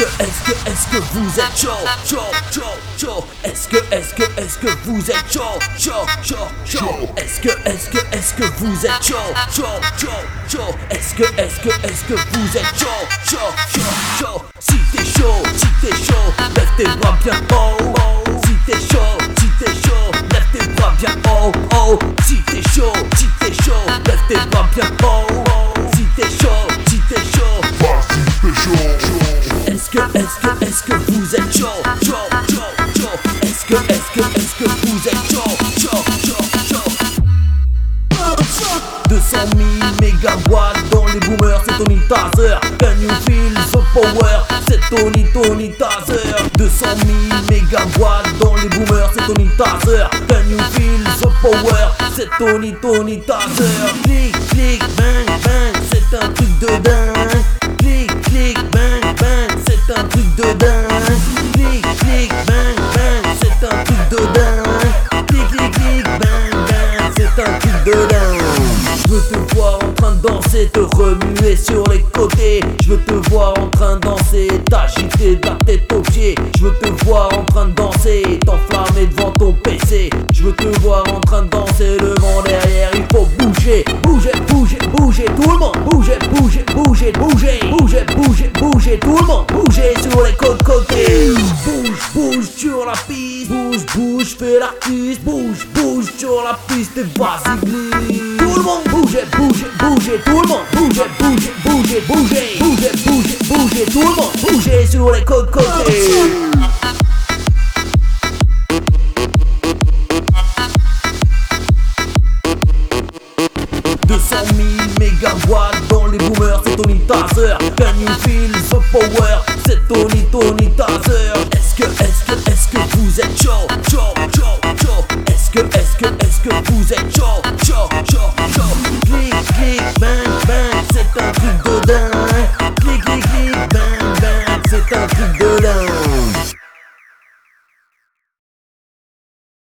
que, est-ce que, est-ce que vous êtes chaud, chaud, chaud, chaud? Est-ce que, est-ce que, est-ce que vous êtes chaud, chaud, chaud, chaud? Est-ce que, est-ce que, est-ce que vous êtes chaud, chaud, chaud, chaud? Est-ce que, est-ce que, est-ce que vous êtes chaud, chaud, chaud, chaud? Si t'es chaud, si t'es chaud, lève tes bras bien haut. Si t'es chaud, est-ce que, vous êtes chaud, chaud, chaud, chaud? Est-ce que, est-ce que, est-ce que vous êtes chaud, chaud, chaud, chaud? 200 000 mégawatts dans les boomers, c'est Tony Taser Can you feel the power? C'est Tony, Tony Taser 200 000 mégawatts dans les boomers, c'est Tony Taser Can you feel the power? C'est Tony, Tony Taser Clic, clic, bang, bang, c'est un truc de dingue Je veux te voir en train de danser, te remuer sur les côtés Je veux te voir en train de danser, t'agiter de la tête aux pieds Je veux te voir en train de danser, t'enflammer devant ton PC Je veux te voir en train de danser, le vent derrière, il faut bouger Bouger, bouger, bouger, tout le monde Bouger, bouger, bouger, bouger Bouger, bouger, bouger, tout le monde Bouger sur les Bouge, bouge sur la piste. Bouge, bouge, fais l'artiste Bouge, bouge sur la piste et vas-y glisse. Tout le monde bouger, bouger, bouger Tout le monde bouger, bouger, bouger, bouger Bouger, bouger, bouger Tout le monde bouger sur les côtes côtés 100 000 mégawatts dans les boomers, c'est Tony Taser. Can you feel the power? C'est Tony, Tony Taser. Est-ce que, est-ce que, est-ce que vous êtes chaud, chaud, chaud, chaud? Est-ce que, est-ce que, est-ce que vous êtes chaud, chaud, chaud, chaud? Clic, clic, bang, bang, c'est un truc de dingue. Clic, clic, clic, bang, bang, c'est un truc de dingue.